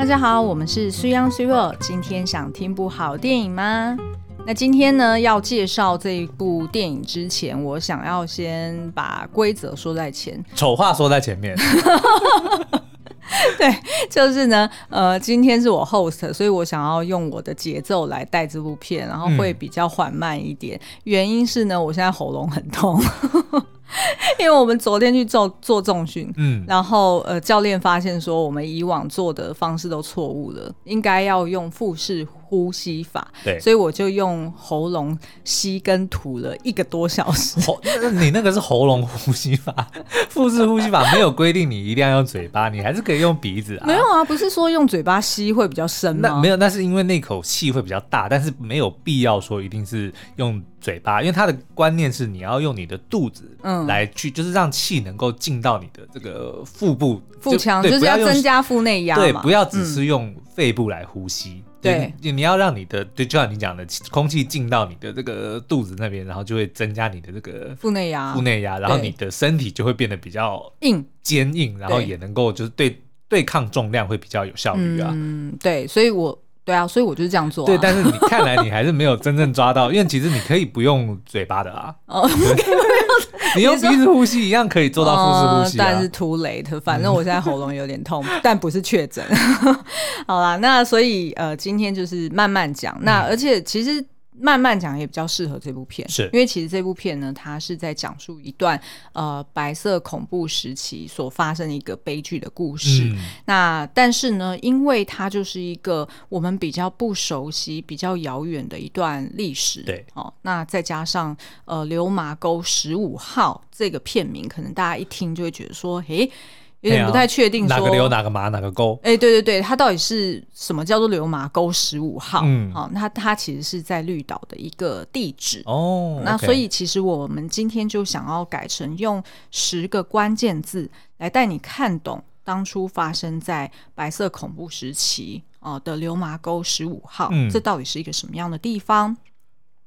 大家好，我们是水 Young 水 World。今天想听部好电影吗？那今天呢，要介绍这一部电影之前，我想要先把规则说在前，丑话说在前面。对，就是呢，呃，今天是我 host，所以我想要用我的节奏来带这部片，然后会比较缓慢一点。嗯、原因是呢，我现在喉咙很痛。因为我们昨天去做做重训，嗯，然后呃，教练发现说我们以往做的方式都错误了，应该要用腹式呼吸法，对，所以我就用喉咙吸跟吐了一个多小时。你 那个是喉咙呼吸法，腹式呼吸法没有规定你一定要用嘴巴，你还是可以用鼻子啊。没有啊，不是说用嘴巴吸会比较深吗？那没有，那是因为那口气会比较大，但是没有必要说一定是用。嘴巴，因为他的观念是你要用你的肚子，嗯，来去，就是让气能够进到你的这个腹部、腹腔，就是要增加腹内压，对，不要只是用肺部来呼吸，对，你要让你的，对，就像你讲的，空气进到你的这个肚子那边，然后就会增加你的这个腹内压，腹内压，然后你的身体就会变得比较硬、坚硬，然后也能够就是对对抗重量会比较有效率啊，嗯，对，所以我。对啊，所以我就是这样做、啊。对，但是你看来你还是没有真正抓到，因为其实你可以不用嘴巴的啊。哦，你用鼻子呼吸一样可以做到腹式呼吸、啊呃、但是 too late，反正我现在喉咙有点痛，但不是确诊。好啦，那所以呃，今天就是慢慢讲。那而且其实。慢慢讲也比较适合这部片，是因为其实这部片呢，它是在讲述一段呃白色恐怖时期所发生的一个悲剧的故事。嗯、那但是呢，因为它就是一个我们比较不熟悉、比较遥远的一段历史，对，哦，那再加上呃流麻沟十五号这个片名，可能大家一听就会觉得说，诶。有点不太确定说，哪个流哪个麻哪个沟？哎、欸，对对对，它到底是什么叫做流麻沟十五号？嗯，好、哦，那它其实是在绿岛的一个地址哦。那所以其实我们今天就想要改成用十个关键字来带你看懂当初发生在白色恐怖时期哦的流麻沟十五号，嗯、这到底是一个什么样的地方？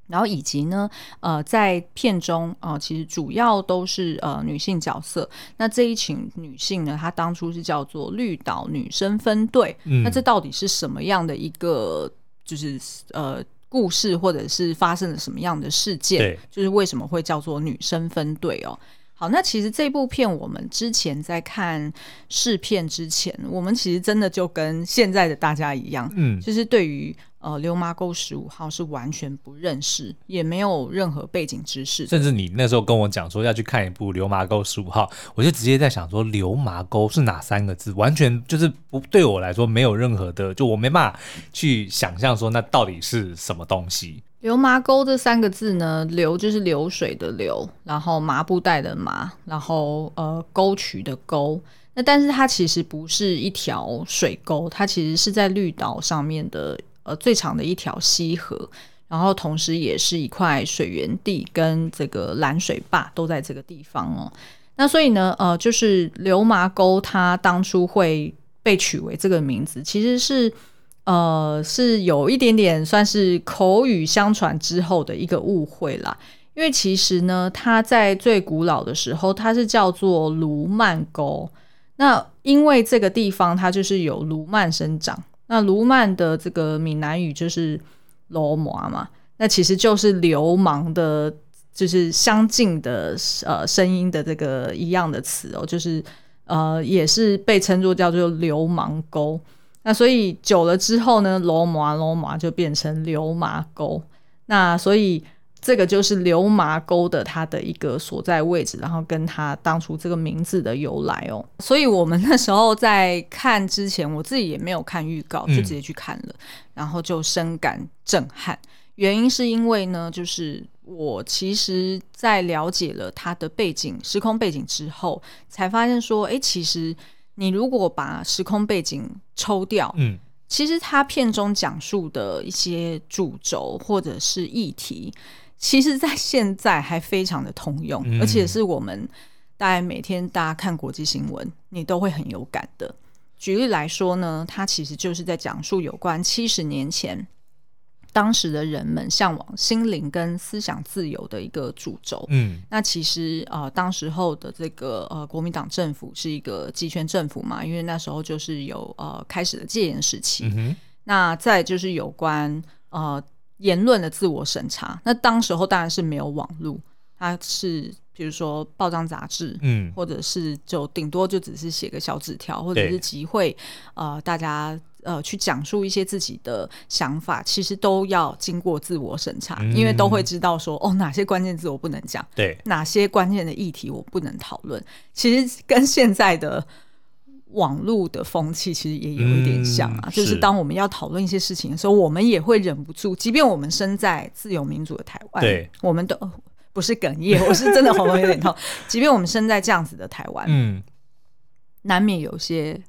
然后以及呢，呃，在片中呃，其实主要都是呃女性角色。那这一群女性呢，她当初是叫做绿岛女生分队。嗯，那这到底是什么样的一个就是呃故事，或者是发生了什么样的事件？对，就是为什么会叫做女生分队哦？好，那其实这部片我们之前在看试片之前，我们其实真的就跟现在的大家一样，嗯，就是对于。呃，流麻沟十五号是完全不认识，也没有任何背景知识。甚至你那时候跟我讲说要去看一部《流麻沟十五号》，我就直接在想说，流麻沟是哪三个字？完全就是不对我来说没有任何的，就我没办法去想象说那到底是什么东西。流麻沟这三个字呢，流就是流水的流，然后麻布袋的麻，然后呃沟渠的沟。那但是它其实不是一条水沟，它其实是在绿岛上面的。呃，最长的一条溪河，然后同时也是一块水源地，跟这个拦水坝都在这个地方哦。那所以呢，呃，就是流麻沟，它当初会被取为这个名字，其实是呃是有一点点算是口语相传之后的一个误会啦。因为其实呢，它在最古老的时候，它是叫做卢曼沟。那因为这个地方它就是有卢曼生长。那卢曼的这个闽南语就是“罗麻”嘛，那其实就是流氓的，就是相近的呃声音的这个一样的词哦，就是呃也是被称作叫做流氓沟。那所以久了之后呢，“罗麻”“罗麻”就变成流麻沟。那所以。这个就是流麻沟的它的一个所在位置，然后跟它当初这个名字的由来哦。所以我们那时候在看之前，我自己也没有看预告，就直接去看了，嗯、然后就深感震撼。原因是因为呢，就是我其实在了解了它的背景、时空背景之后，才发现说，哎，其实你如果把时空背景抽掉，嗯，其实它片中讲述的一些主轴或者是议题。其实，在现在还非常的通用，嗯、而且是我们大概每天大家看国际新闻，你都会很有感的。举例来说呢，它其实就是在讲述有关七十年前当时的人们向往心灵跟思想自由的一个主轴。嗯，那其实呃，当时候的这个呃国民党政府是一个集权政府嘛，因为那时候就是有呃开始的戒严时期。嗯，那再就是有关呃言论的自我审查。那当时候当然是没有网络，它是比如说报章杂志，嗯，或者是就顶多就只是写个小纸条，或者是集会呃大家。呃，去讲述一些自己的想法，其实都要经过自我审查，嗯，因为都会知道说，哦，哪些关键字我不能讲，对，哪些关键的议题我不能讨论。其实跟现在的网络的风气其实也有一点像啊，嗯，就是当我们要讨论一些事情的时候，我们也会忍不住，即便我们身在自由民主的台湾，对，我们都不是哽咽，我是真的喉咙有点痛。即便我们身在这样子的台湾，嗯，难免有些。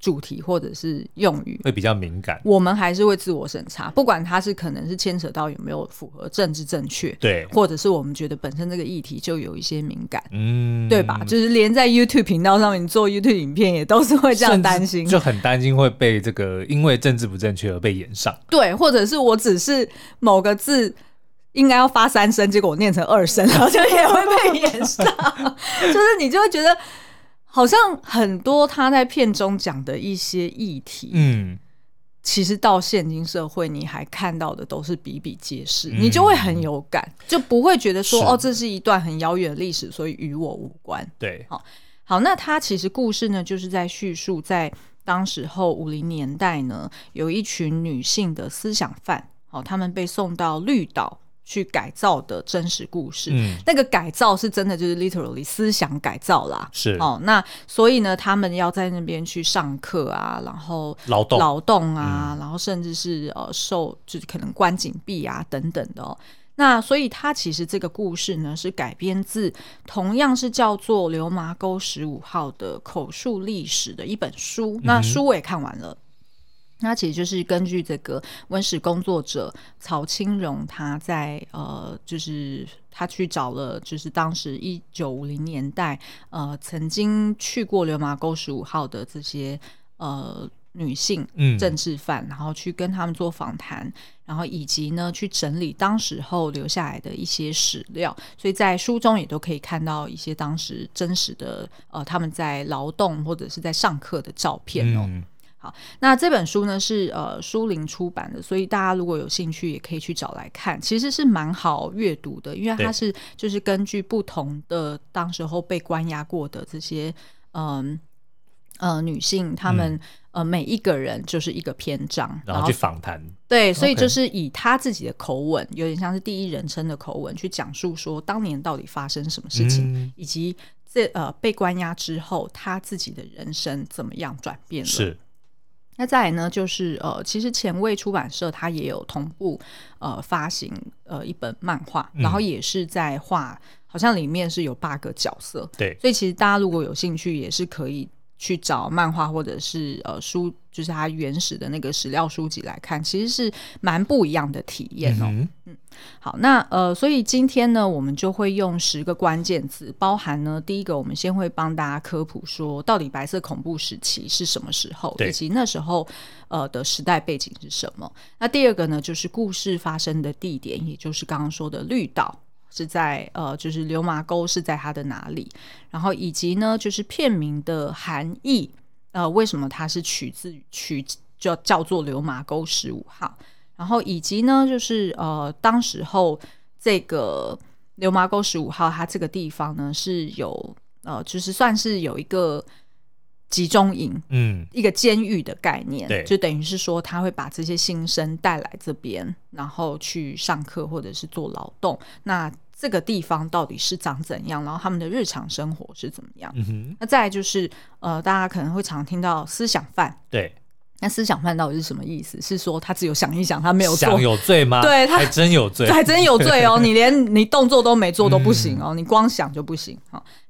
主题或者是用语。会比较敏感，我们还是会自我审查，不管它是可能是牵扯到有没有符合政治正确，对，或者是我们觉得本身这个议题就有一些敏感，嗯，对吧？就是连在 YouTube 频道上面做 YouTube 影片，也都是会这样担心，就很担心会被这个因为政治不正确而被延上，对，或者是我只是某个字应该要发三声，结果我念成二声，然后就也会被延上，就是你就会觉得。好像很多他在片中讲的一些议题，嗯，其实到现今社会，你还看到的都是比比皆是，嗯，你就会很有感，就不会觉得说哦，这是一段很遥远的历史，所以与我无关。对，好，好，那他其实故事呢，就是在叙述在当时候五零年代呢，有一群女性的思想犯，好，他们被送到绿岛。去改造的真实故事，嗯，那个改造是真的，就是 literally 思想改造啦。是哦，那所以呢，他们要在那边去上课啊，然后劳动劳动啊，嗯，然后甚至是呃受就是可能关禁闭啊等等的哦。那所以他其实这个故事呢，是改编自同样是叫做《流麻沟十五号》的口述历史的一本书。嗯，那书我也看完了。那其实就是根据这个温室工作者曹清荣，他在呃，就是他去找了，就是当时一九五零年代呃，曾经去过流马沟十五号的这些呃女性政治犯，嗯，然后去跟他们做访谈，然后以及呢去整理当时候留下来的一些史料，所以在书中也都可以看到一些当时真实的呃他们在劳动或者是在上课的照片哦。嗯好，那这本书呢是呃书林出版的，所以大家如果有兴趣也可以去找来看，其实是蛮好阅读的，因为它是就是根据不同的当时候被关押过的这些嗯呃，呃女性，她们、嗯、呃每一个人就是一个篇章，然后去访谈，对，所以就是以她自己的口吻，有点像是第一人称的口吻去讲述说当年到底发生什么事情，嗯、以及这呃被关押之后她自己的人生怎么样转变了。是。那再来呢，就是呃，其实前卫出版社它也有同步呃发行呃一本漫画，嗯，然后也是在画，好像里面是有八个角色，对，所以其实大家如果有兴趣，也是可以去找漫画或者是呃书，就是它原始的那个史料书籍来看，其实是蛮不一样的体验哦。嗯，嗯好，那呃，所以今天呢，我们就会用十个关键字，包含呢，第一个，我们先会帮大家科普说，到底白色恐怖时期是什么时候，以及那时候呃的时代背景是什么。那第二个呢，就是故事发生的地点，也就是刚刚说的绿岛是在呃，就是流麻沟是在它的哪里，然后以及呢，就是片名的含义，呃，为什么它是取自取叫叫做流麻沟十五号。然后以及呢，就是呃，当时候这个流麻沟十五号，它这个地方呢是有呃，就是算是有一个集中营，嗯，一个监狱的概念，对，就等于是说他会把这些新生带来这边，然后去上课或者是做劳动。那这个地方到底是长怎样？然后他们的日常生活是怎么样？嗯。那再来就是呃，大家可能会常听到思想犯，对。那思想犯到底是什么意思？是说他只有想一想，他没有做，想有罪吗？对，他还真有罪，还真有罪哦！你连你动作都没做都不行哦，嗯、你光想就不行。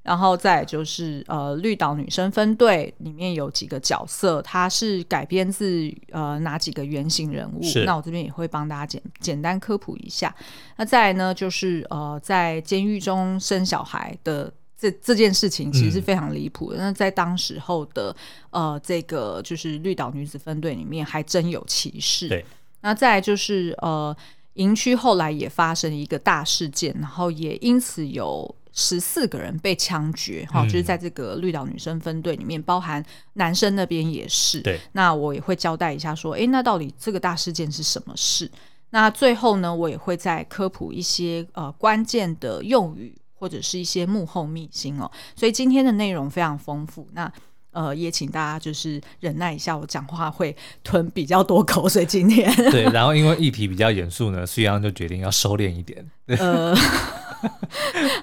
然后再就是呃，绿岛女生分队里面有几个角色，它是改编自呃哪几个原型人物？那我这边也会帮大家简简单科普一下。那再来呢，就是呃，在监狱中生小孩的。这这件事情其实是非常离谱的。那、嗯、在当时候的呃，这个就是绿岛女子分队里面，还真有歧视。对，那再来就是呃，营区后来也发生一个大事件，然后也因此有十四个人被枪决，哈、嗯，就是在这个绿岛女生分队里面，包含男生那边也是。对，那我也会交代一下说，哎，那到底这个大事件是什么事？那最后呢，我也会再科普一些呃关键的用语或者是一些幕后秘辛哦。所以今天的内容非常丰富。那呃，也请大家就是忍耐一下，我讲话会吞比较多口水。今天 对，然后因为议题比较严肃呢，苏央就决定要收敛一点。呃，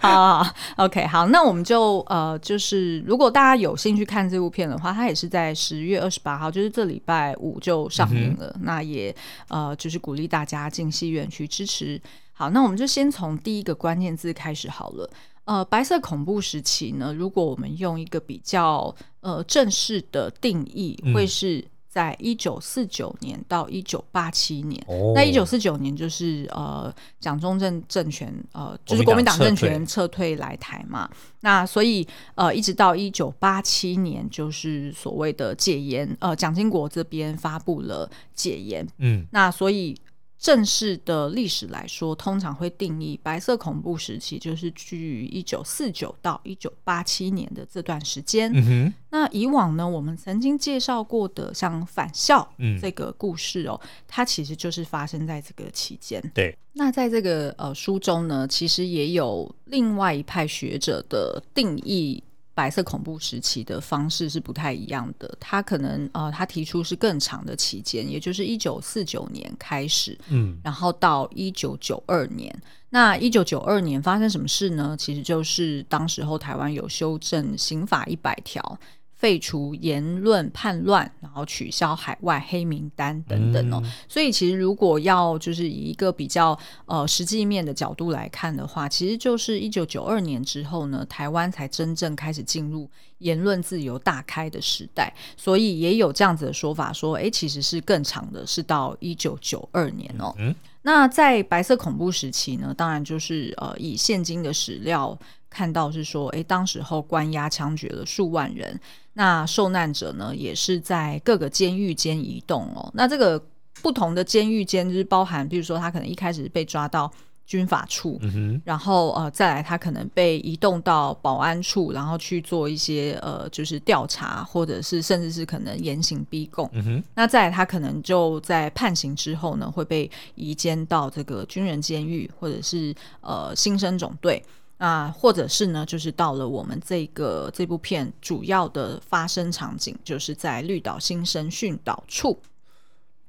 好，好，好，OK，好，那我们就呃，就是如果大家有兴趣看这部片的话，它也是在十月二十八号，就是这礼拜五就上映了。嗯、那也呃，就是鼓励大家进戏院去支持。好，那我们就先从第一个关键字开始好了。呃，白色恐怖时期呢，如果我们用一个比较呃正式的定义，会是在一九四九年到一九八七年。哦、那一九四九年就是呃蒋中正政权呃就是国民党政权撤退来台嘛。那所以呃一直到一九八七年，就是所谓的戒严，呃蒋经国这边发布了戒严。嗯，那所以。正式的历史来说，通常会定义白色恐怖时期就是居于一九四九到一九八七年的这段时间。嗯。那以往呢，我们曾经介绍过的像返校这个故事哦，嗯、它其实就是发生在这个期间。对。那在这个呃书中呢，其实也有另外一派学者的定义。白色恐怖时期的方式是不太一样的，他可能呃，他提出是更长的期间，也就是一九四九年开始，嗯，然后到一九九二年。那一九九二年发生什么事呢？其实就是当时候台湾有修正刑法一百条。废除言论叛乱，然后取消海外黑名单等等哦。嗯、所以其实如果要就是以一个比较呃实际面的角度来看的话，其实就是一九九二年之后呢，台湾才真正开始进入言论自由大开的时代。所以也有这样子的说法说，哎，其实是更长的，是到一九九二年哦。嗯、那在白色恐怖时期呢，当然就是呃以现今的史料看到是说，哎，当时候关押枪决了数万人。那受难者呢，也是在各个监狱间移动哦。那这个不同的监狱间，就是包含，比如说他可能一开始被抓到军法处，嗯、然后呃，再来他可能被移动到保安处，然后去做一些呃，就是调查，或者是甚至是可能严刑逼供。嗯、那再来他可能就在判刑之后呢，会被移监到这个军人监狱，或者是呃新生总队。啊，或者是呢，就是到了我们这个这部片主要的发生场景，就是在绿岛新生训导处。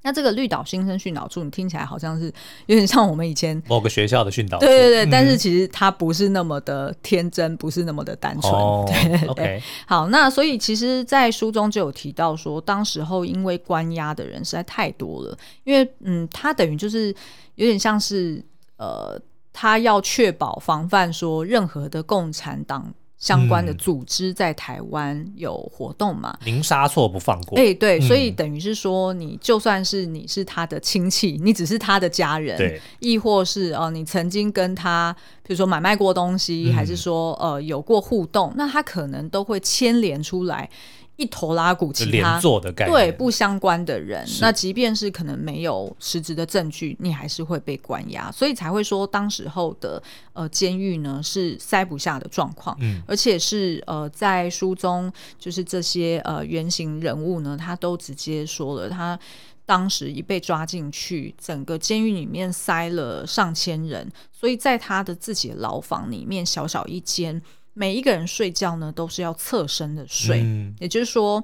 那这个绿岛新生训导处，你听起来好像是有点像我们以前某个学校的训导处。对对对，嗯、但是其实它不是那么的天真，不是那么的单纯。哦、对对对。Okay 好，那所以其实，在书中就有提到说，当时候因为关押的人实在太多了，因为嗯，他等于就是有点像是呃。他要确保防范说任何的共产党相关的组织在台湾有活动嘛，零杀错不放过。哎，对，所以等于是说，你就算是你是他的亲戚，你只是他的家人，对，亦或是哦，你曾经跟他比如说买卖过东西，还是说呃有过互动，那他可能都会牵连出来。一头拉鼓，其他对不相关的人，那即便是可能没有实质的证据，你还是会被关押，所以才会说当时候的呃监狱呢是塞不下的状况，嗯，而且是呃在书中就是这些呃原型人物呢，他都直接说了，他当时一被抓进去，整个监狱里面塞了上千人，所以在他的自己的牢房里面小小一间。每一个人睡觉呢，都是要侧身的睡，嗯、也就是说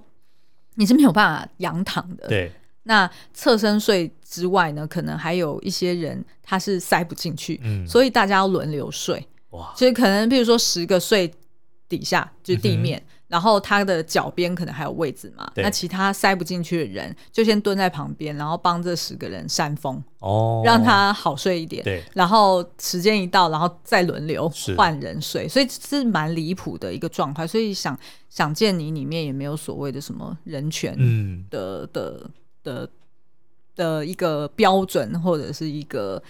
你是没有办法仰躺的。对，那侧身睡之外呢，可能还有一些人他是塞不进去，嗯、所以大家要轮流睡。哇，所以可能比如说十个睡底下就是地面。嗯然后他的脚边可能还有位置嘛？那其他塞不进去的人就先蹲在旁边，然后帮这十个人扇风哦，让他好睡一点。对，然后时间一到，然后再轮流换人睡，所以是蛮离谱的一个状态。所以想想见你里面也没有所谓的什么人权的、嗯、的的的，的一个标准，或者是一个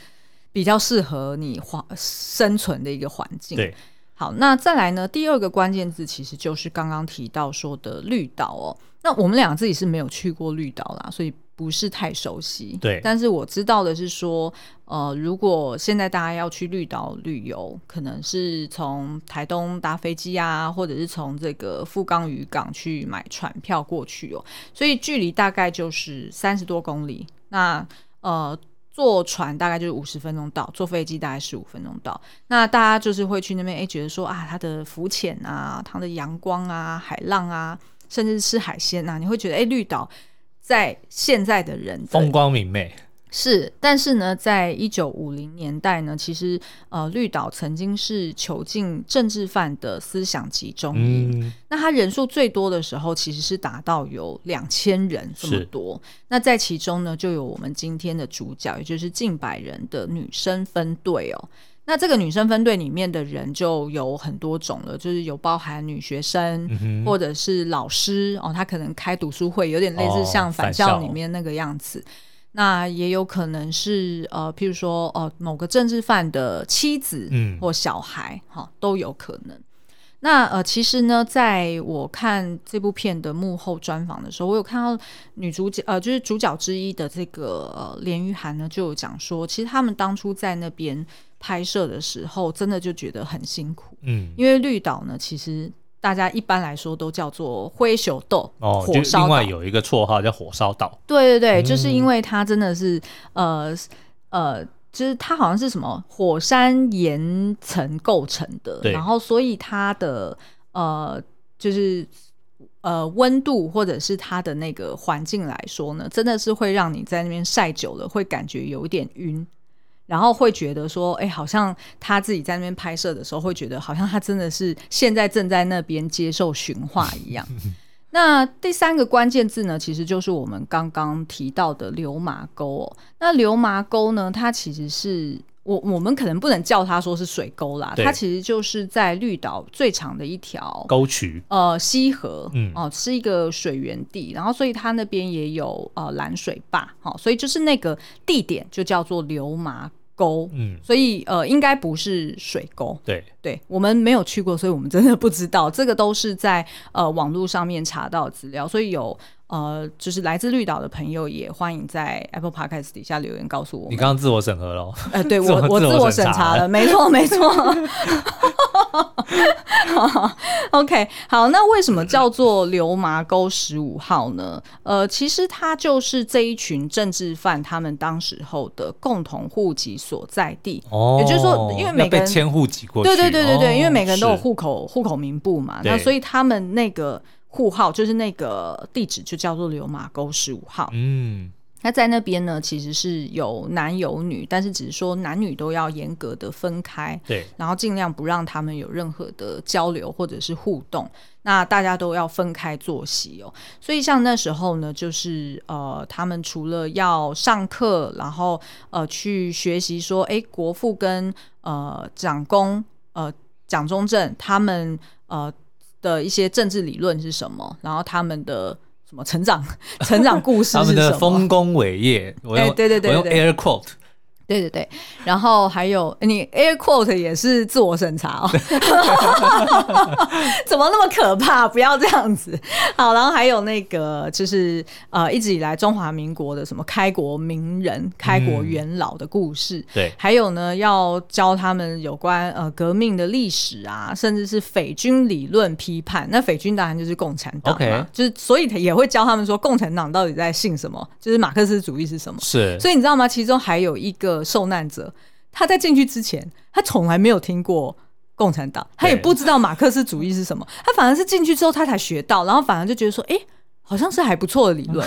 比较适合你环生存的一个环境。对。好，那再来呢？第二个关键字其实就是刚刚提到说的绿岛哦。那我们俩自己是没有去过绿岛啦，所以不是太熟悉。对，但是我知道的是说，呃，如果现在大家要去绿岛旅游，可能是从台东搭飞机啊，或者是从这个富冈渔港去买船票过去哦，所以距离大概就是三十多公里。那呃。坐船大概就是五十分钟到，坐飞机大概十五分钟到。那大家就是会去那边，哎、觉得说啊，它的浮潜啊，它的阳光啊，海浪啊，甚至吃海鲜啊，你会觉得，哎、绿岛在现在的人风光明媚。是，但是呢，在一九五零年代呢，其实呃，绿岛曾经是囚禁政治犯的思想集中营。嗯、那他人数最多的时候，其实是达到有两千人这么多。那在其中呢，就有我们今天的主角，也就是近百人的女生分队哦。那这个女生分队里面的人就有很多种了，就是有包含女学生，嗯、或者是老师哦，他可能开读书会，有点类似像返校里面那个样子。哦那也有可能是呃，譬如说呃，某个政治犯的妻子，或小孩，哈、嗯，都有可能。那呃，其实呢，在我看这部片的幕后专访的时候，我有看到女主角，呃，就是主角之一的这个呃连俞涵呢，就有讲说，其实他们当初在那边拍摄的时候，真的就觉得很辛苦，嗯，因为绿岛呢，其实。大家一般来说都叫做灰熊豆哦，火烧岛。另外有一个绰号叫火烧岛。对对对，嗯、就是因为它真的是呃呃，就是它好像是什么火山岩层构成的，然后所以它的呃就是呃温度或者是它的那个环境来说呢，真的是会让你在那边晒久了会感觉有点晕。然后会觉得说，哎，好像他自己在那边拍摄的时候，会觉得好像他真的是现在正在那边接受驯化一样。那第三个关键字呢，其实就是我们刚刚提到的流麻沟哦。那流麻沟呢，它其实是我我们可能不能叫它说是水沟啦，它其实就是在绿岛最长的一条沟渠，呃，溪河，嗯，哦，是一个水源地，然后所以它那边也有呃拦水坝，好，所以就是那个地点就叫做流麻沟，嗯，所以呃，应该不是水沟，对，对，我们没有去过，所以我们真的不知道，这个都是在呃网络上面查到资料，所以有呃，就是来自绿岛的朋友也欢迎在 Apple Podcast 底下留言告诉我。你刚刚自我审核了？哎、呃，对 我我自我审查了，没错没错。OK，好，那为什么叫做流麻沟十五号呢？呃，其实它就是这一群政治犯他们当时候的共同户籍所在地。哦，也就是说，因为每个人迁户籍过去，对对对对对，哦、因为每个人都有户口户口名簿嘛，那所以他们那个户号就是那个地址就叫做流马沟十五号。嗯。那在那边呢，其实是有男有女，但是只是说男女都要严格的分开，对，然后尽量不让他们有任何的交流或者是互动。那大家都要分开作息哦，所以像那时候呢，就是呃，他们除了要上课，然后呃去学习说，哎，国父跟呃蒋公呃蒋中正他们呃的一些政治理论是什么，然后他们的。什么成长 成长故事是什么？他们的丰功伟业，我用、欸、对对对，对，我用 air quote。对对对，然后还有你 air quote 也是自我审查哦，怎么那么可怕？不要这样子。好，然后还有那个就是呃，一直以来中华民国的什么开国名人、开国元老的故事，嗯、对，还有呢要教他们有关呃革命的历史啊，甚至是匪军理论批判。那匪军当然就是共产党嘛，Okay. 就是所以他也会教他们说共产党到底在信什么，就是马克思主义是什么。是，所以你知道吗？其中还有一个。受难者，他在进去之前，他从来没有听过共产党，他也不知道马克思主义是什么，他反而是进去之后他才学到，然后反而就觉得说，哎、欸，好像是还不错的理论。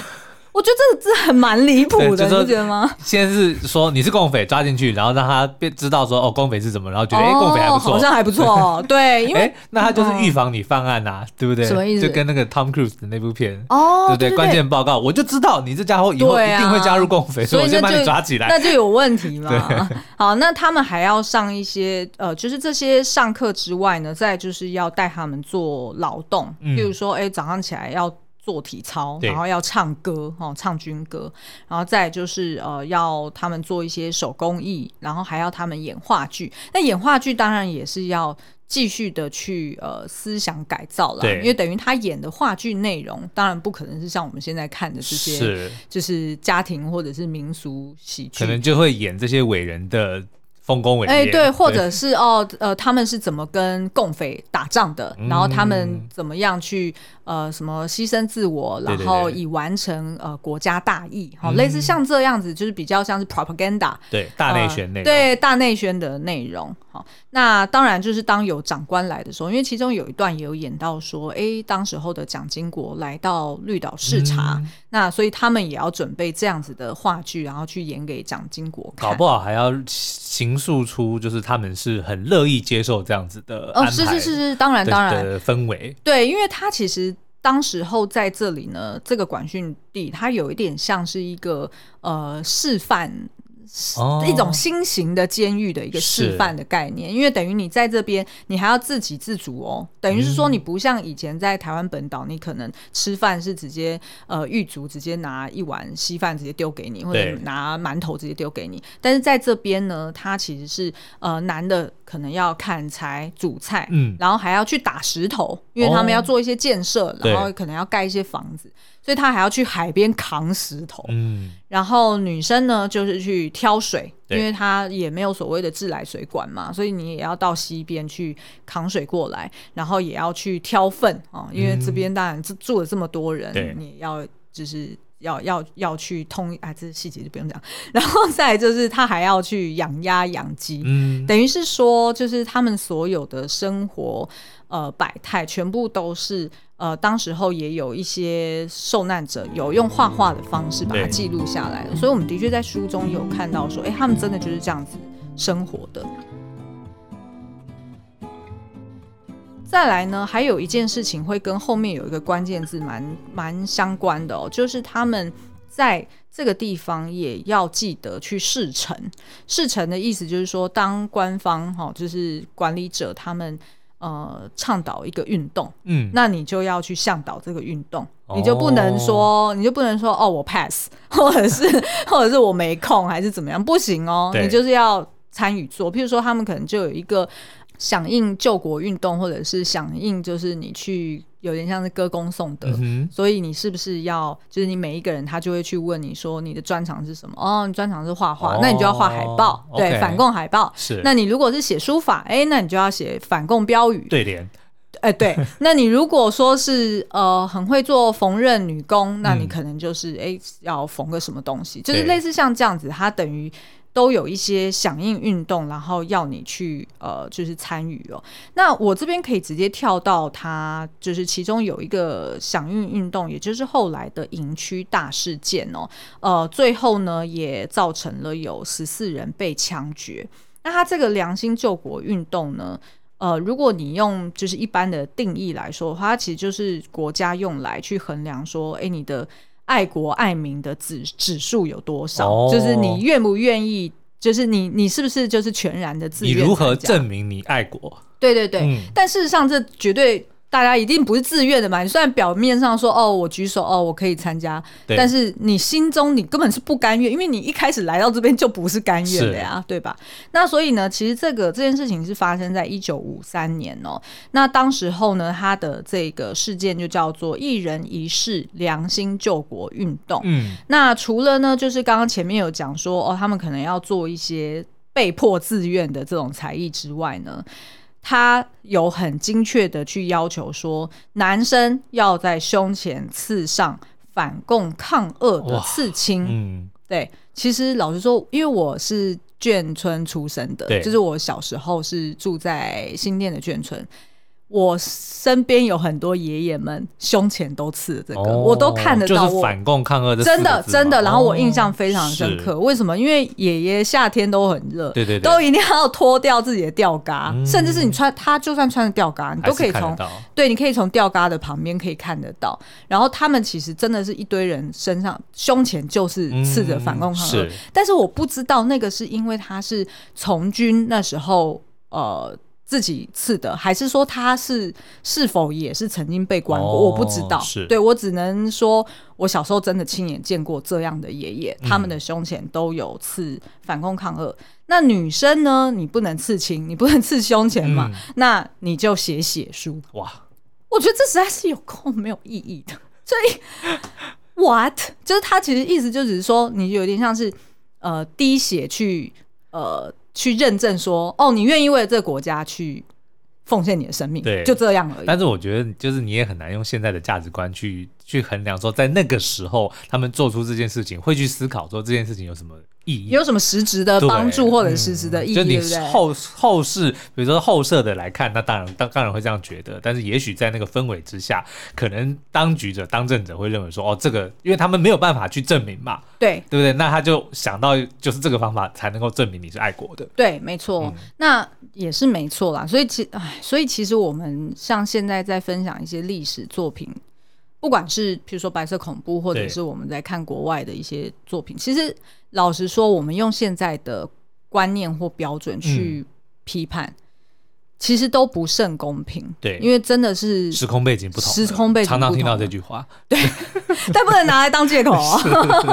我觉得这个这很蛮离谱的，你不觉得吗？现在是说你是共匪抓进去，然后让他变知道说哦，共匪是怎么，然后觉得哎、哦，共匪还不错，好像还不错。对，因为那他就是预防你犯案呐、对不对？什么意思？就跟那个 Tom Cruise 的那部片哦，对不对？关键报告，我就知道你这家伙以后一定会加入共匪，啊、所以我先把你抓起来，那就有问题嘛。对 好，那他们还要上一些呃，就是这些上课之外呢，再就是要带他们做劳动，嗯、比如说哎，早上起来要。做体操，然后要唱歌，哦，唱军歌，然后再就是呃，要他们做一些手工艺，然后还要他们演话剧。那演话剧当然也是要继续的去呃思想改造了，因为等于他演的话剧内容，当然不可能是像我们现在看的这些，是就是家庭或者是民俗喜剧，可能就会演这些伟人的。丰功伟业，哎，对，或者是哦，呃，他们是怎么跟共匪打仗的？嗯、然后他们怎么样去呃什么牺牲自我，然后以完成呃国家大义？好、哦，嗯、类似像这样子，就是比较像是 propaganda，对大内宣内、呃，对大内宣的内容。那当然就是当有长官来的时候，因为其中有一段也有演到说，哎，当时候的蒋经国来到绿岛视察，嗯、那所以他们也要准备这样子的话剧，然后去演给蒋经国看，搞不好还要行。述出就是他们是很乐意接受这样子的哦，是是是是，当然当然的氛围，对，因为他其实当时候在这里呢，这个管训地，它有一点像是一个呃示范。哦、一种新型的监狱的一个示范的概念，因为等于你在这边，你还要自给自足哦。等于是说，你不像以前在台湾本岛，你可能吃饭是直接呃狱卒直接拿一碗稀饭直接丢给你，或者拿馒头直接丢给你。但是在这边呢，它其实是呃男的可能要砍柴、煮菜，嗯，然后还要去打石头，因为他们要做一些建设，哦、然后可能要盖一些房子。所以他还要去海边扛石头，嗯，然后女生呢就是去挑水，因为她也没有所谓的自来水管嘛，所以你也要到溪边去扛水过来，然后也要去挑粪啊，因为这边当然住了这么多人，对。你要就是要要要去通，啊，这细节就不用讲。然后再来就是他还要去养鸭养鸡，嗯，等于是说就是他们所有的生活呃百态全部都是。呃，当时候也有一些受难者有用画画的方式把它记录下来了，所以我们的确在书中有看到说，哎，他们真的就是这样子生活的。再来呢，还有一件事情会跟后面有一个关键字蛮蛮相关的哦，就是他们在这个地方也要记得去事成。事成的意思就是说，当官方哈、哦，就是管理者他们。呃，倡导一个运动，嗯，那你就要去向导这个运动，哦、你就不能说，你就不能说哦，我 pass，或者是 或者是我没空，还是怎么样，不行哦，你就是要参与做。譬如说，他们可能就有一个。响应救国运动，或者是响应，就是你去有点像是歌功颂德，嗯、所以你是不是要，就是你每一个人他就会去问你说你的专长是什么？哦，你专长是画画，哦、那你就要画海报，对反共海报。是，那你如果是写书法，哎，那你就要写反共标语。对联，哎，对，那你如果说是呃很会做缝纫女工，那你可能就是哎、嗯、要缝个什么东西，就是类似像这样子，它等于。都有一些响应运动，然后要你去呃，就是参与哦。那我这边可以直接跳到它，就是其中有一个响应运动，也就是后来的营区大事件哦。呃，最后呢也造成了有十四人被枪决。那它这个良心救国运动呢，呃，如果你用就是一般的定义来说的话，它其实就是国家用来去衡量说，哎，你的。爱国爱民的指指数有多少？哦、就是你愿不愿意？就是你你是不是就是全然的自愿？你如何证明你爱国？对对对，嗯、但事实上这绝对。大家一定不是自愿的嘛？你虽然表面上说哦，我举手哦，我可以参加，但是你心中你根本是不甘愿，因为你一开始来到这边就不是甘愿的呀，对吧？那所以呢，其实这个这件事情是发生在一九五三年哦。那当时候呢，他的这个事件就叫做“一人一事良心救国运动”。嗯，那除了呢，就是刚刚前面有讲说哦，他们可能要做一些被迫自愿的这种才艺之外呢。他有很精确的去要求说，男生要在胸前刺上反共抗俄的刺青。嗯，对，其实老实说，因为我是眷村出生的，就是我小时候是住在新店的眷村。我身边有很多爷爷们胸前都刺了这个，哦、我都看得到。就是反共抗俄的，真的真的。然后我印象非常深刻，哦、为什么？因为爷爷夏天都很热，对对对，都一定要脱掉自己的吊嘎，嗯、甚至是你穿他就算穿着吊嘎，你都可以从对，你可以从吊嘎的旁边可以看得到。然后他们其实真的是一堆人身上胸前就是刺着反共抗俄，嗯、但是我不知道那个是因为他是从军那时候呃。自己刺的，还是说他是是否也是曾经被关过？哦、我不知道。是对，我只能说，我小时候真的亲眼见过这样的爷爷，嗯、他们的胸前都有刺反共抗俄。那女生呢？你不能刺青，你不能刺胸前嘛？嗯、那你就写血书。哇，我觉得这实在是有够没有意义的。所以，what？就是他其实意思就只是说，你有点像是呃滴血去呃。去认证说，哦，你愿意为了这个国家去奉献你的生命，对，就这样而已。但是我觉得，就是你也很难用现在的价值观去去衡量说，在那个时候他们做出这件事情，会去思考说这件事情有什么。有什么实质的帮助或者实质的意义？对不对？后后世，比如说后设的来看，那当然当当然会这样觉得。但是也许在那个氛围之下，可能当局者、当政者会认为说，哦，这个因为他们没有办法去证明嘛，对对不对？那他就想到就是这个方法才能够证明你是爱国的。对，没错，嗯、那也是没错啦。所以其唉，所以其实我们像现在在分享一些历史作品。不管是比如说白色恐怖，或者是我们在看国外的一些作品，其实老实说，我们用现在的观念或标准去批判，嗯、其实都不甚公平。对，因为真的是时空背景不同，时空背景常常听到这句话，对，但不能拿来当借口啊。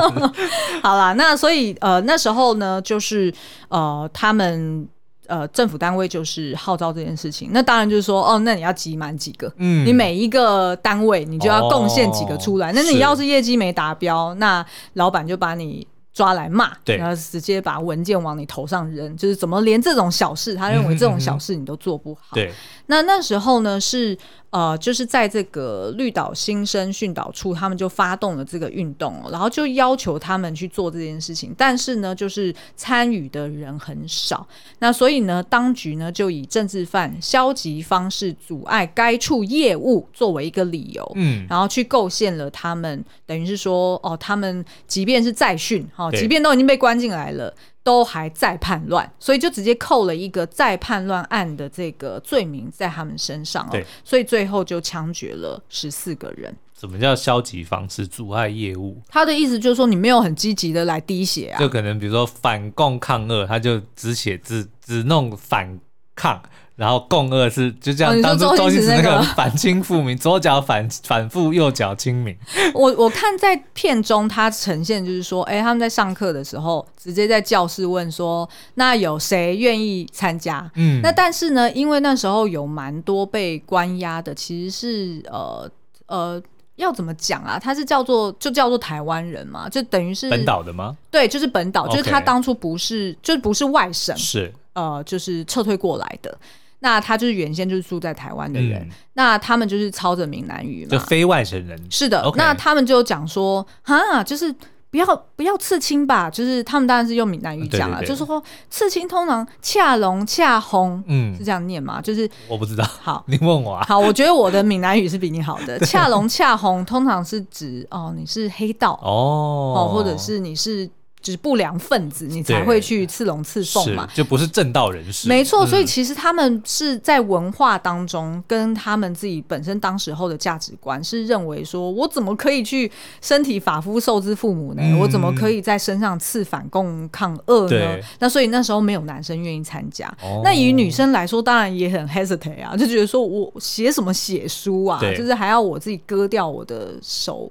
好啦，那所以呃那时候呢，就是呃他们。呃，政府单位就是号召这件事情，那当然就是说，哦，那你要集满几个，嗯，你每一个单位你就要贡献几个出来，哦、那你要是业绩没达标，那老板就把你抓来骂，对，然后直接把文件往你头上扔，就是怎么连这种小事，他认为这种 小事你都做不好，嗯、对，那那时候呢是。呃，就是在这个绿岛新生训导处，他们就发动了这个运动，然后就要求他们去做这件事情。但是呢，就是参与的人很少，那所以呢，当局呢就以政治犯消极方式阻碍该处业务作为一个理由，嗯，然后去构陷了他们，等于是说，哦，他们即便是在训，哈，即便都已经被关进来了。都还在叛乱，所以就直接扣了一个在叛乱案的这个罪名在他们身上哦。所以最后就枪决了十四个人。什么叫消极方式阻碍业务？他的意思就是说，你没有很积极的来滴血啊。就可能比如说反共抗俄，他就只写只只弄反抗。然后共轭是就这样，当初周星驰那个反清复明，左脚反 反复，右脚清明。我我看在片中，他呈现就是说，哎，他们在上课的时候，直接在教室问说，那有谁愿意参加？嗯，那但是呢，因为那时候有蛮多被关押的，其实是呃呃，要怎么讲啊？他是叫做就叫做台湾人嘛，就等于是本岛的吗？对，就是本岛，就是他当初不是，就不是外省，是呃，就是撤退过来的。那他就是原先就是住在台湾的人，嗯、那他们就是操着闽南语嘛，就非外省人。是的.那他们就讲说，哈，就是不要不要刺青吧，就是他们当然是用闽南语讲了，就是说刺青通常恰龙恰红，嗯，是这样念吗？就是我不知道，好，你问我啊。好，我觉得我的闽南语是比你好的。恰龙恰红通常是指哦，你是黑道哦，哦，或者是你是。就是不良分子，你才会去刺龙刺凤嘛，就不是正道人士。没错，所以其实他们是在文化当中，跟他们自己本身当时候的价值观是认为说，我怎么可以去身体发肤受之父母呢？嗯、我怎么可以在身上刺反共抗恶呢？那所以那时候没有男生愿意参加。哦、那以女生来说，当然也很 hesitate 啊，就觉得说我写什么血书啊，就是还要我自己割掉我的手，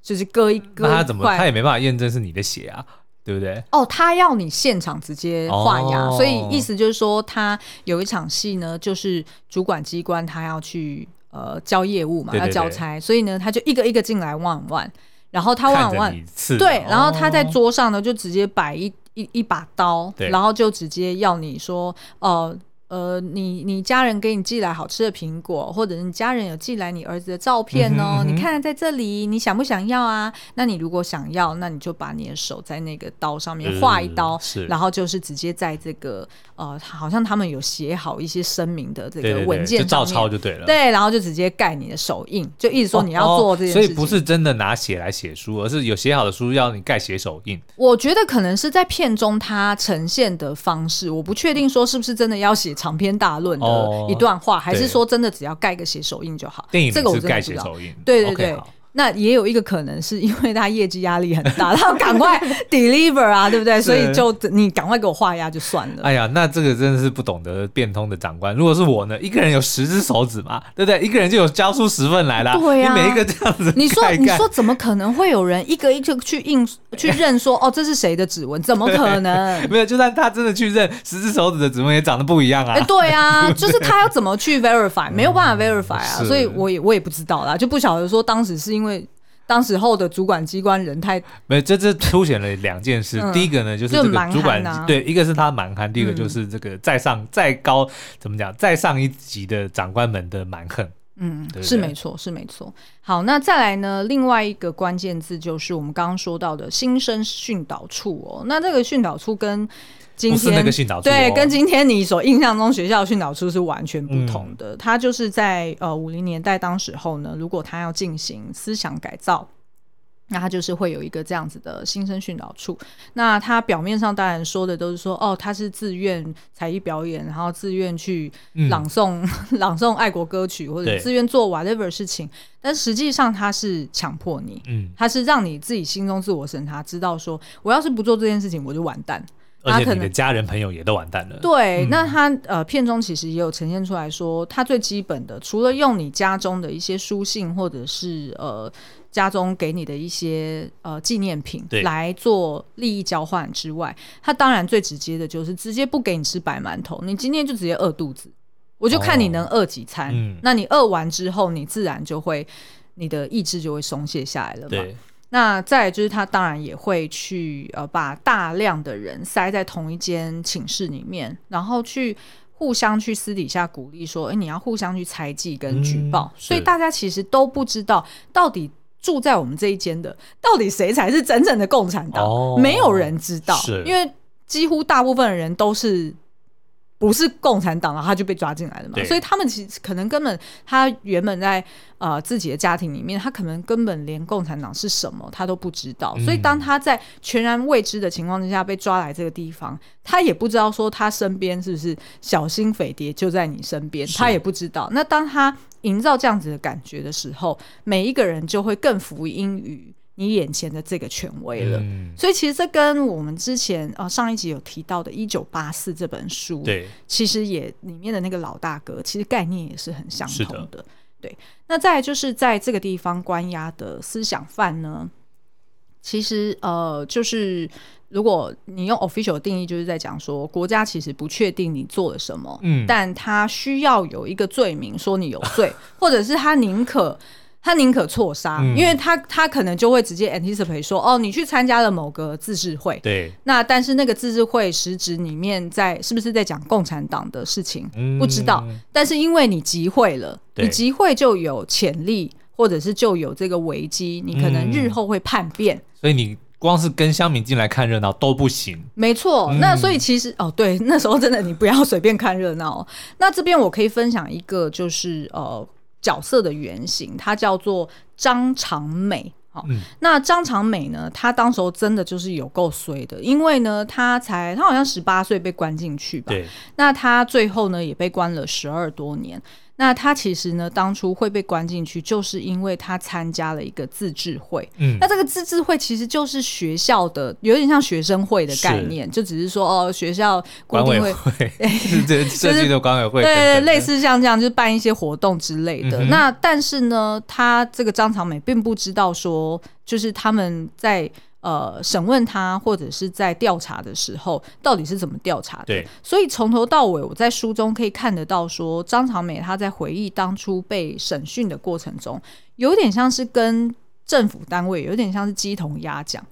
就是割一割。那他怎么他也没办法验证是你的血啊？对不对？哦，他要你现场直接画押，哦、所以意思就是说，他有一场戏呢，就是主管机关他要去呃交业务嘛，对对对，要交差，所以呢，他就一个一个进来 one one，然后他 one one，对，然后他在桌上呢就直接摆一一一把刀，然后就直接要你说，呃。呃，你你家人给你寄来好吃的苹果，或者是你家人有寄来你儿子的照片哦，嗯哼嗯哼，你看在这里，你想不想要啊？那你如果想要，那你就把你的手在那个刀上面划一刀，是然后就是直接在这个呃，好像他们有写好一些声明的这个文件上面，照抄就对了，对，然后就直接盖你的手印，就一直说你要做这件事情。哦哦，所以不是真的拿写来写书，而是有写好的书要你盖写手印。我觉得可能是在片中它呈现的方式，我不确定说是不是真的要写。长篇大论的一段话，哦、还是说真的只要盖个写手印就好？电影这个我是盖写手印，对对对。Okay, 那也有一个可能是因为他业绩压力很大，他要赶快 deliver 啊，对不对？所以就你赶快给我画押就算了。哎呀，那这个真的是不懂得变通的长官。如果是我呢，一个人有十只手指嘛，对不对？一个人就有交出十份来了。对呀、啊，你每一个这样子你说你说怎么可能会有人一个一个去印 去认说哦，这是谁的指纹？怎么可能？没有，就算他真的去认十只手指的指纹，也长得不一样啊。哎，对啊，就是他要怎么去 verify，没有办法 verify 啊，所以我也我也不知道啦，就不晓得说当时是因为。因为当时候的主管机关人太没有，这这凸显了两件事。嗯、第一个呢，就是这个主管、啊、对，一个是他蛮横，第二个就是这个再上、嗯、再高怎么讲，再上一级的长官们的蛮横。嗯，对对是没错，是没错。好，那再来呢，另外一个关键字就是我们刚刚说到的新生训导处哦。那这个训导处跟今天那个训导处，对，跟今天你所印象中学校训导处是完全不同的。他、嗯、就是在呃五零年代当时候呢，如果他要进行思想改造，那他就是会有一个这样子的新生训导处。那他表面上当然说的都是说，哦，他是自愿才艺表演，然后自愿去朗诵、嗯、朗诵爱国歌曲，或者自愿做 whatever 事情。但实际上他是强迫你，嗯，他是让你自己心中自我审查，知道说，我要是不做这件事情，我就完蛋。而且你的家人朋友也都完蛋了。对，嗯、那他呃片中其实也有呈现出来说，他最基本的，除了用你家中的一些书信或者是呃家中给你的一些呃纪念品来做利益交换之外，他当然最直接的就是直接不给你吃白馒头，你今天就直接饿肚子，我就看你能饿几餐。哦嗯、那你饿完之后，你自然就会你的意志就会松懈下来了嘛。对。那再来就是他当然也会去呃把大量的人塞在同一间寝室里面，然后去互相去私底下鼓励说，哎，你要互相去猜忌跟举报，嗯、所以大家其实都不知道到底住在我们这一间的到底谁才是真正的共产党，哦、没有人知道，因为几乎大部分的人都是。不是共产党，然后他就被抓进来了嘛？所以他们其实可能根本他原本在呃自己的家庭里面，他可能根本连共产党是什么他都不知道。所以当他在全然未知的情况之下被抓来这个地方，他也不知道说他身边是不是小心匪谍就在你身边，他也不知道。那当他营造这样子的感觉的时候，每一个人就会更服膺于。你眼前的这个权威了，嗯、所以其实这跟我们之前呃上一集有提到的《一九八四》这本书，对，其实也里面的那个老大哥，其实概念也是很相同的。的对，那再来就是在这个地方关押的思想犯呢，其实呃就是如果你用 official 的定义，就是在讲说国家其实不确定你做了什么，嗯，但他需要有一个罪名说你有罪，或者是他宁可。他宁可错杀，嗯、因为他他可能就会直接 anticipate 说，哦，你去参加了某个自治会，对，那但是那个自治会实质里面在是不是在讲共产党的事情，嗯、不知道。但是因为你集会了，你集会就有潜力，或者是就有这个危机，你可能日后会叛变。嗯、所以你光是跟乡民进来看热闹都不行。没错，那所以其实哦，对，那时候真的你不要随便看热闹。那这边我可以分享一个，就是呃。角色的原型，他叫做张长美。好，嗯、那张长美呢？他当时候真的就是有够衰的，因为呢，他才他好像十八岁被关进去吧。对。那他最后呢，也被关了十二多年。那他其实呢，当初会被关进去，就是因为他参加了一个自治会。嗯，那这个自治会其实就是学校的，有点像学生会的概念，就只是说哦，学校管委会，就是设计的管委会，对，类似像这样，就是办一些活动之类的。嗯、那但是呢，他这个张长美并不知道说，就是他们在。呃，审问他或者是在调查的时候，到底是怎么调查的？对，所以从头到尾，我在书中可以看得到，说张长美他在回忆当初被审讯的过程中，有点像是跟政府单位有点像是鸡同鸭讲。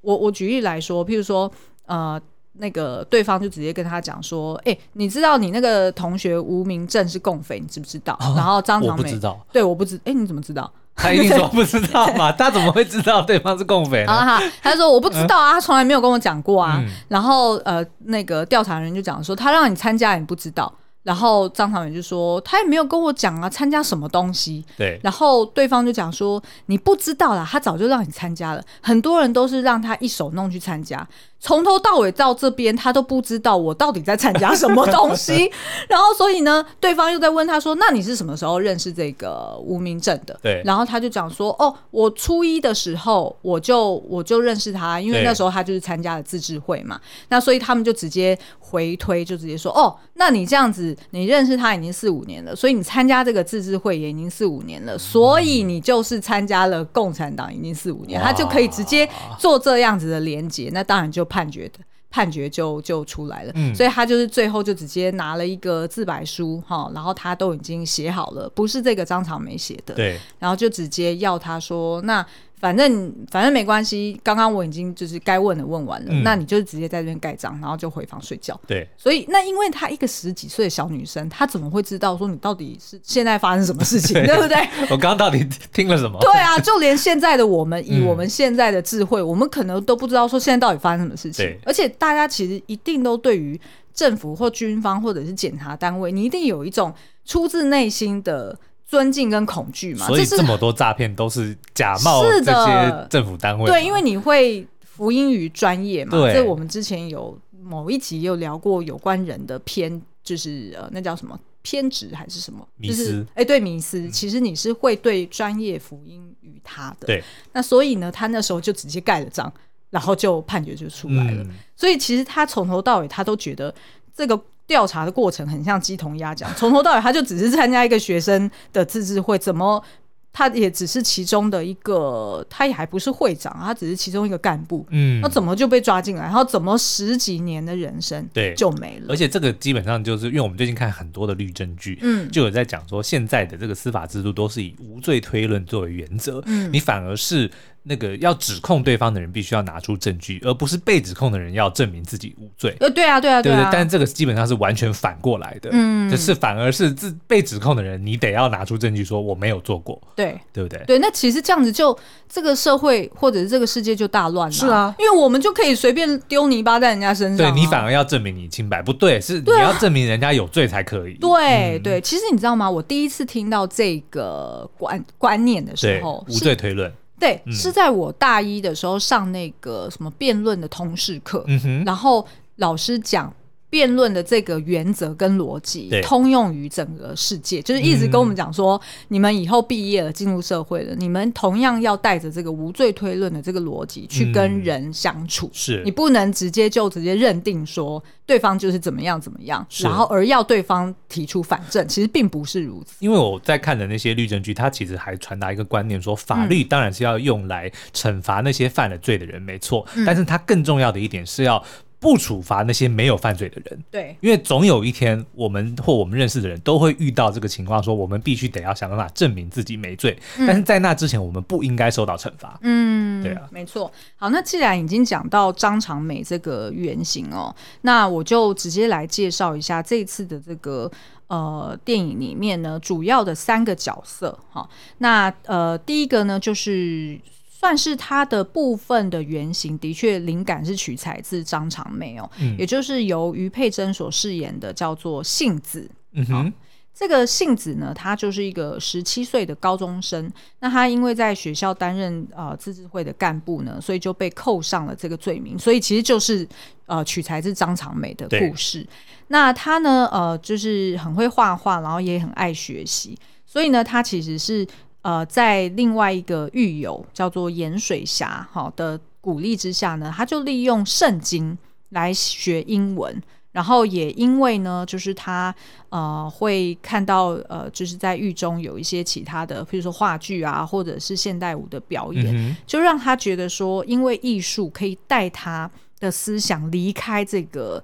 我我举例来说，譬如说，呃，那个对方就直接跟他讲说，哎、欸，你知道你那个同学吴明正是共匪，你知不知道？哦、然后张长美知道，对，我不知，哎、欸，你怎么知道？他一定说不知道嘛？他怎么会知道对方是共匪呢？啊，他说我不知道啊，他从来没有跟我讲过啊。嗯、然后呃，那个调查人就讲说，他让你参加，你不知道。然后张长远就说，他也没有跟我讲啊，参加什么东西？对。然后对方就讲说，你不知道啦，他早就让你参加了。很多人都是让他一手弄去参加。从头到尾到这边，他都不知道我到底在参加什么东西。然后，所以呢，对方又在问他说：“那你是什么时候认识这个吴明正的？”对。然后他就讲说：“哦，我初一的时候我就我就认识他，因为那时候他就是参加了自治会嘛。那所以他们就直接回推，就直接说：哦，那你这样子，你认识他已经四五年了，所以你参加这个自治会也已经四五年了，所以你就是参加了共产党已经四五年，他就可以直接做这样子的连接。那当然就。”判决的判决就就出来了，嗯，所以他就是最后就直接拿了一个自白书哈，然后他都已经写好了，不是这个张长梅写的，对，然后就直接要他说那。反正反正没关系，刚刚我已经就是该问的问完了，嗯、那你就直接在这边盖章，然后就回房睡觉。对，所以那因为她一个十几岁的小女生，她怎么会知道说你到底是现在发生什么事情，对，对不对？我刚刚到底听了什么？对啊，就连现在的我们，以我们现在的智慧，嗯、我们可能都不知道说现在到底发生什么事情。对而且大家其实一定都对于政府或军方或者是检察单位，你一定有一种出自内心的。尊敬跟恐惧嘛，所以这么多诈骗都是假冒这些政府单位。对，因为你会福音于专业嘛。对，这我们之前有某一集有聊过有关人的偏，就是呃，那叫什么偏执还是什么迷思？哎、欸，对，迷思。其实你是会对专业福音于他的。对。那所以呢，他那时候就直接盖了章，然后就判决就出来了。嗯、所以其实他从头到尾他都觉得这个。调查的过程很像鸡同鸭讲，从头到尾他就只是参加一个学生的自治会，怎么他也只是其中的一个，他也还不是会长，他只是其中一个干部，嗯，那怎么就被抓进来？然后怎么十几年的人生对就没了？而且这个基本上就是因为我们最近看很多的律政剧，嗯，就有在讲说现在的这个司法制度都是以无罪推论作为原则，嗯，你反而是。那个要指控对方的人必须要拿出证据，而不是被指控的人要证明自己无罪。呃，对啊，对啊，对啊。但是这个基本上是完全反过来的，嗯，就是反而是自被指控的人，你得要拿出证据说我没有做过，对，对不对？对，那其实这样子就这个社会或者是这个世界就大乱了。是啊，因为我们就可以随便丢泥巴在人家身上，对，你反而要证明你清白，不对，是你要证明人家有罪才可以。对对，其实你知道吗？我第一次听到这个观观念的时候，无罪推论。对，是在我大一的时候上那个什么辩论的通识课，嗯、然后老师讲。辩论的这个原则跟逻辑通用于整个世界，就是一直跟我们讲说，嗯、你们以后毕业了进入社会了，你们同样要带着这个无罪推论的这个逻辑去跟人相处。是、嗯、你不能直接就直接认定说对方就是怎么样怎么样，然后而要对方提出反证，其实并不是如此。因为我在看的那些律政剧，它其实还传达一个观念，说法律当然是要用来惩罚那些犯了罪的人，没错，嗯、但是它更重要的一点是要。不处罚那些没有犯罪的人，对，因为总有一天，我们或我们认识的人都会遇到这个情况，说我们必须得要想办法证明自己没罪，嗯、但是在那之前，我们不应该受到惩罚。嗯，对啊，没错。好，那既然已经讲到张长美这个原型哦，那我就直接来介绍一下这一次的这个呃电影里面呢，主要的三个角色哈。那呃，第一个呢就是。算是他的部分的原型，的确灵感是取材自张长梅哦，嗯、也就是由余佩珍所饰演的叫做杏子。嗯哼、哦，这个杏子呢，她就是一个十七岁的高中生。那她因为在学校担任呃自治会的干部呢，所以就被扣上了这个罪名。所以其实就是呃取材自张长美的故事。那她呢，呃，就是很会画画，然后也很爱学习。所以呢，她其实是。呃，在另外一个狱友叫做盐水侠好的鼓励之下呢，他就利用圣经来学英文，然后也因为呢，就是他呃会看到呃就是在狱中有一些其他的，比如说话剧啊，或者是现代舞的表演，嗯、就让他觉得说，因为艺术可以带他的思想离开这个。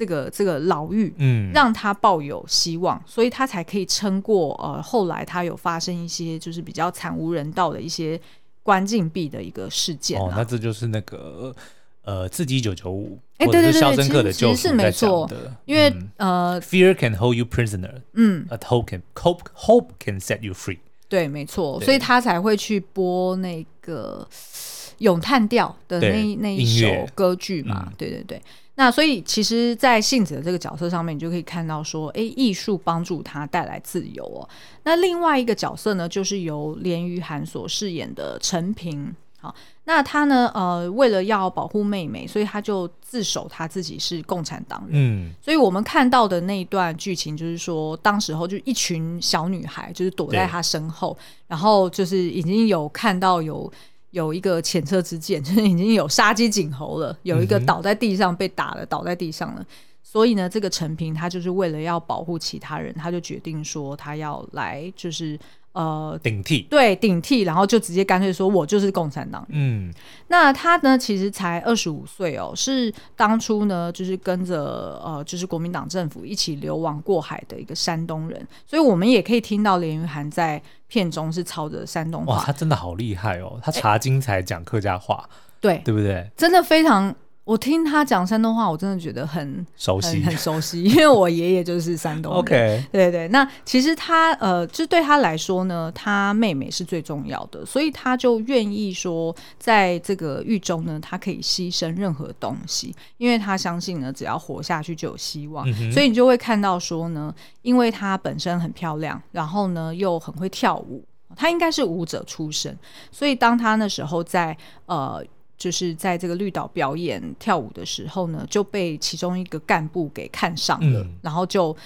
这个这个牢狱，嗯，让他抱有希望，所以他才可以撑过。呃，后来他有发生一些就是比较惨无人道的一些关禁闭的一个事件。哦，那这就是那个呃，刺激一九九五，哎，对对对，肖申克的救赎是没错的，因为呃，Fear can hold you prisoner，嗯，but hope can hope hope can set you free。对，没错，所以他才会去播那个咏叹调的那那一首歌剧嘛。嗯、对对对。那所以，其实，在杏子的这个角色上面，你就可以看到说，哎，艺术帮助他带来自由哦。那另外一个角色呢，就是由连俞涵所饰演的陈平。好，那他呢？呃，为了要保护妹妹，所以他就自首，他自己是共产党人。嗯，所以我们看到的那一段剧情，就是说，当时候就一群小女孩，就是躲在他身后，然后就是已经有看到有有一个前车之鉴，就是已经有杀鸡儆猴了，有一个倒在地上被打了，倒在地上了。所以呢，这个陈平他就是为了要保护其他人，他就决定说他要来，就是。呃，顶替对顶替，然后就直接干脆说，我就是共产党人。嗯，那他呢，其实才二十五岁哦，是当初呢，就是跟着呃，就是国民党政府一起流亡过海的一个山东人，所以我们也可以听到连云涵在片中是抄着山东话。哇，他真的好厉害哦，他查经才讲客家话，对，对不对？真的非常。我听他讲山东话，我真的觉得很熟悉，很熟悉，因为我爷爷就是山东人。OK，对对，那其实他呃，就对他来说呢，他妹妹是最重要的，所以他就愿意说，在这个狱中呢，他可以牺牲任何东西，因为他相信呢，只要活下去就有希望。嗯、所以你就会看到说呢，因为他本身很漂亮，然后呢又很会跳舞，他应该是舞者出身，所以当他那时候在呃。就是在这个绿岛表演跳舞的时候呢，就被其中一个干部给看上了，嗯、然后就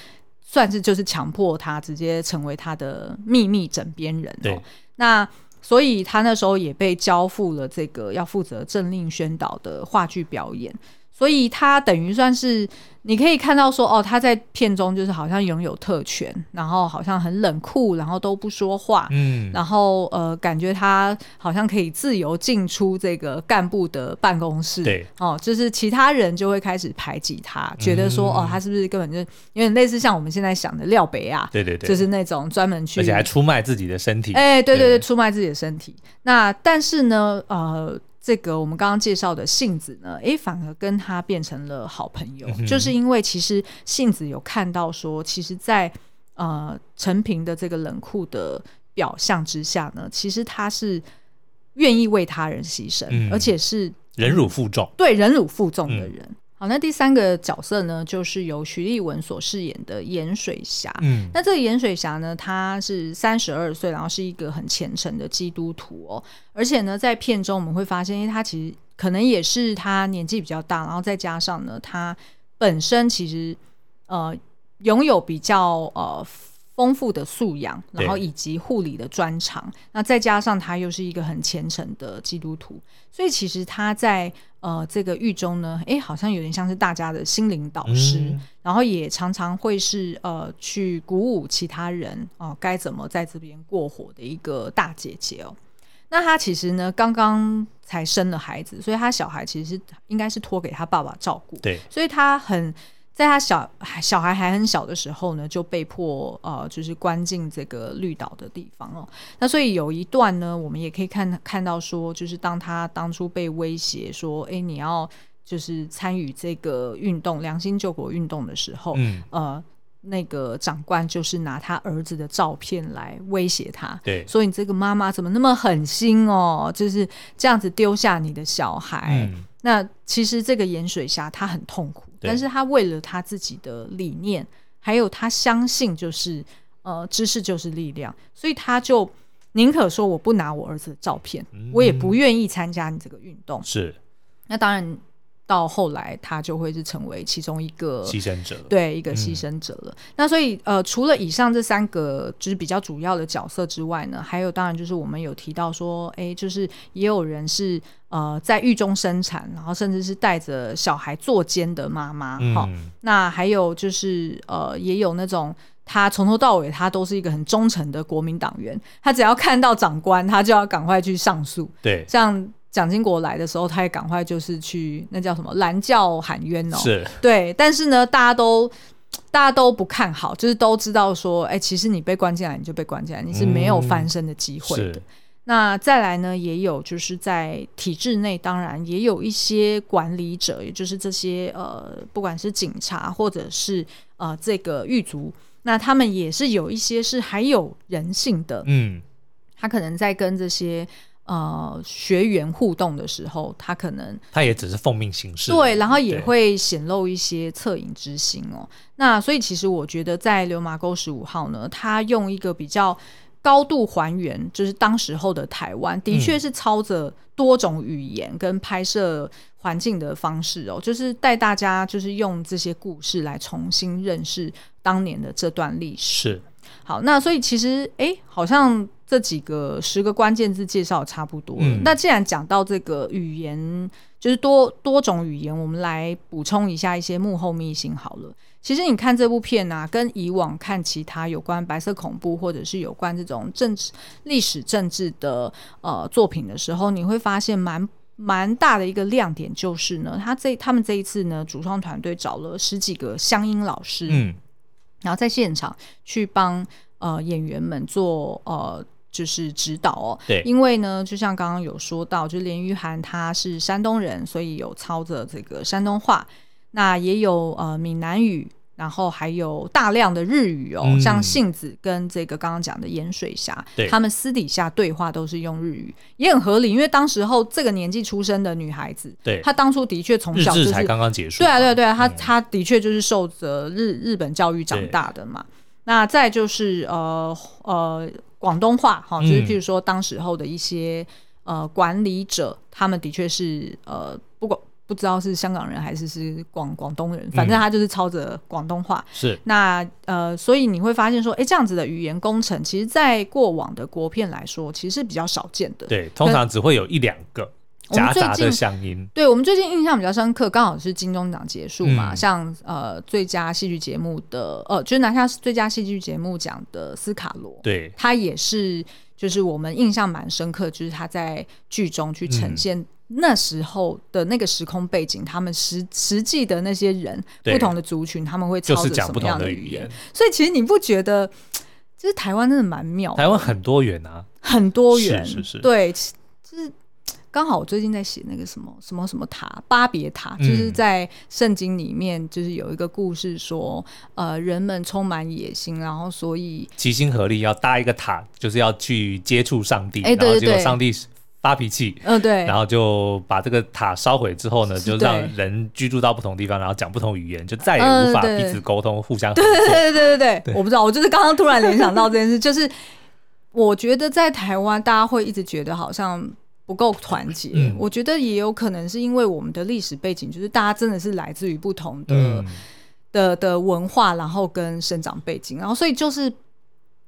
算是就是强迫他直接成为他的秘密枕边人。对，那所以他那时候也被交付了这个要负责政令宣导的话剧表演，所以他等于算是。你可以看到说哦，他在片中就是好像拥有特权，然后好像很冷酷，然后都不说话，嗯，然后呃，感觉他好像可以自由进出这个干部的办公室，对，哦，就是其他人就会开始排挤他，嗯、觉得说哦，他是不是根本就有点类似像我们现在想的廖北亚，对对对，就是那种专门去，而且还出卖自己的身体，哎，对对对，对出卖自己的身体。那但是呢，呃。这个我们刚刚介绍的杏子呢，诶，反而跟他变成了好朋友，嗯、就是因为其实杏子有看到说，其实在，在呃陈平的这个冷酷的表象之下呢，其实他是愿意为他人牺牲，嗯、而且是忍辱负重，对忍辱负重的人。嗯好，那第三个角色呢，就是由徐立文所饰演的盐水侠。嗯，那这个盐水侠呢，他是三十二岁，然后是一个很虔诚的基督徒哦。而且呢，在片中我们会发现，因为他其实可能也是他年纪比较大，然后再加上呢，他本身其实呃拥有比较呃。丰富的素养，然后以及护理的专长，那再加上他又是一个很虔诚的基督徒，所以其实他在呃这个狱中呢，哎，好像有点像是大家的心灵导师，嗯、然后也常常会是呃去鼓舞其他人哦、呃，该怎么在这边过活的一个大姐姐哦。那他其实呢，刚刚才生了孩子，所以他小孩其实是应该是托给他爸爸照顾，对，所以他很。在他小小孩还很小的时候呢，就被迫呃，就是关进这个绿岛的地方哦。那所以有一段呢，我们也可以看看到说，就是当他当初被威胁说，哎，你要就是参与这个运动，良心救国运动的时候，嗯，呃，那个长官就是拿他儿子的照片来威胁他，对，所以你这个妈妈怎么那么狠心哦？就是这样子丢下你的小孩。嗯那其实这个盐水虾他很痛苦，对但是他为了他自己的理念，还有他相信就是呃知识就是力量，所以他就宁可说我不拿我儿子的照片，嗯、我也不愿意参加你这个运动。是，那当然。到后来，他就会是成为其中一个牺牲者，对，一个牺牲者了。嗯、那所以，呃，除了以上这三个就是比较主要的角色之外呢，还有当然就是我们有提到说，哎，就是也有人是呃在狱中生产，然后甚至是带着小孩作奸的妈妈。哈、嗯，那还有就是呃，也有那种他从头到尾他都是一个很忠诚的国民党员，他只要看到长官，他就要赶快去上诉。对，像。蒋经国来的时候，他也赶快就是去那叫什么拦轿喊冤哦，是对，但是呢，大家都大家都不看好，就是都知道说，哎、欸，其实你被关进来，你就被关进来，你是没有翻身的机会的。嗯、那再来呢，也有就是在体制内，当然也有一些管理者，也就是这些呃，不管是警察或者是呃这个狱卒，那他们也是有一些是还有人性的，嗯，他可能在跟这些。呃，学员互动的时候，他可能他也只是奉命行事，对，然后也会显露一些恻隐之心哦。那所以其实我觉得，在《流麻沟十五号》呢，他用一个比较高度还原，就是当时候的台湾，的确是操着多种语言跟拍摄环境的方式哦，就是带大家就是用这些故事来重新认识当年的这段历史。是。好，那所以其实哎，好像这几个十个关键字介绍差不多了。嗯。那既然讲到这个语言，就是多多种语言，我们来补充一下一些幕后秘辛好了。其实你看这部片啊，跟以往看其他有关白色恐怖或者是有关这种政治、历史、政治的呃作品的时候，你会发现蛮蛮大的一个亮点就是呢，他这他们这一次呢，主创团队找了十几个乡音老师，嗯，然后在现场去帮呃演员们做呃就是指导哦，对，因为呢，就像刚刚有说到，就连玉涵他是山东人，所以有操着这个山东话。那也有呃闽南语，然后还有大量的日语哦，嗯、像杏子跟这个刚刚讲的盐水侠，他们私底下对话都是用日语，也很合理，因为当时候这个年纪出生的女孩子，对，她当初的确从小就是才刚刚结束，对啊对啊对啊，她她的确就是受着日日本教育长大的嘛。那再就是呃呃广东话哈，就是譬如说当时候的一些呃管理者，他们的确是呃不管。不知道是香港人还是是广广东人，反正他就是操着广东话。是、嗯、那呃，所以你会发现说，哎、欸，这样子的语言工程，其实，在过往的国片来说，其实是比较少见的。对，通常只会有一两个夹杂的响音。对，我们最近印象比较深刻，刚好是金钟奖结束嘛，嗯、像呃最佳戏剧节目的呃，就是拿下最佳戏剧节目奖的斯卡罗，对，他也是就是我们印象蛮深刻，就是他在剧中去呈现、嗯。那时候的那个时空背景，他们实实际的那些人，不同的族群，他们会操着什么样的语言？所以其实你不觉得，就是台湾真的蛮妙。台湾很多元啊，很多元，是是是。对，就是刚好我最近在写那个什么什么什么塔，巴别塔，就是在圣经里面，就是有一个故事说，呃，人们充满野心，然后所以齐心合力要搭一个塔，就是要去接触上帝，然后结果上帝发脾气，嗯，对，然后就把这个塔烧毁之后呢，就让人居住到不同地方，然后讲不同语言，就再也无法彼此沟通，互相合作。对对对对对对，我不知道，我就是刚刚突然联想到这件事，就是我觉得在台湾，大家会一直觉得好像不够团结。嗯，我觉得也有可能是因为我们的历史背景，就是大家真的是来自于不同的、嗯、的的文化，然后跟生长背景，然后所以就是。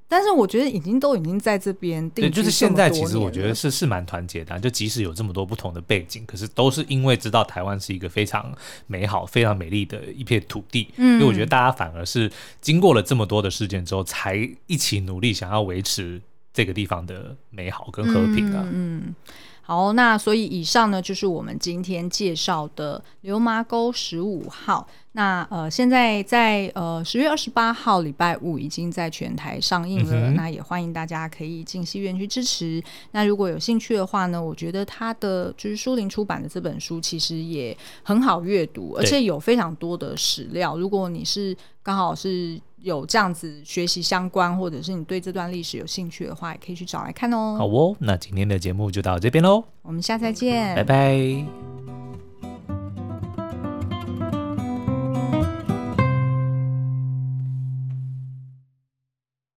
但是我觉得已经都已经在这边定就是现在其实我觉得是是蛮团结的啊，就即使有这么多不同的背景，可是都是因为知道台湾是一个非常美好、非常美丽的一片土地。嗯，所以我觉得大家反而是经过了这么多的事件之后，才一起努力想要维持这个地方的美好跟和平啊。嗯。嗯好，那所以以上呢，就是我们今天介绍的《流麻沟十五号》。那呃，现在在呃十月二十八号礼拜五已经在全台上映了。嗯、那也欢迎大家可以进戏院去支持。那如果有兴趣的话呢，我觉得他的就是书林出版的这本书其实也很好阅读，而且有非常多的史料。如果你是刚好是。有这样子学习相关，或者是你对这段历史有兴趣的话，也可以去找来看哦。好哦，那今天的节目就到这边喽，我们下次再见，拜拜。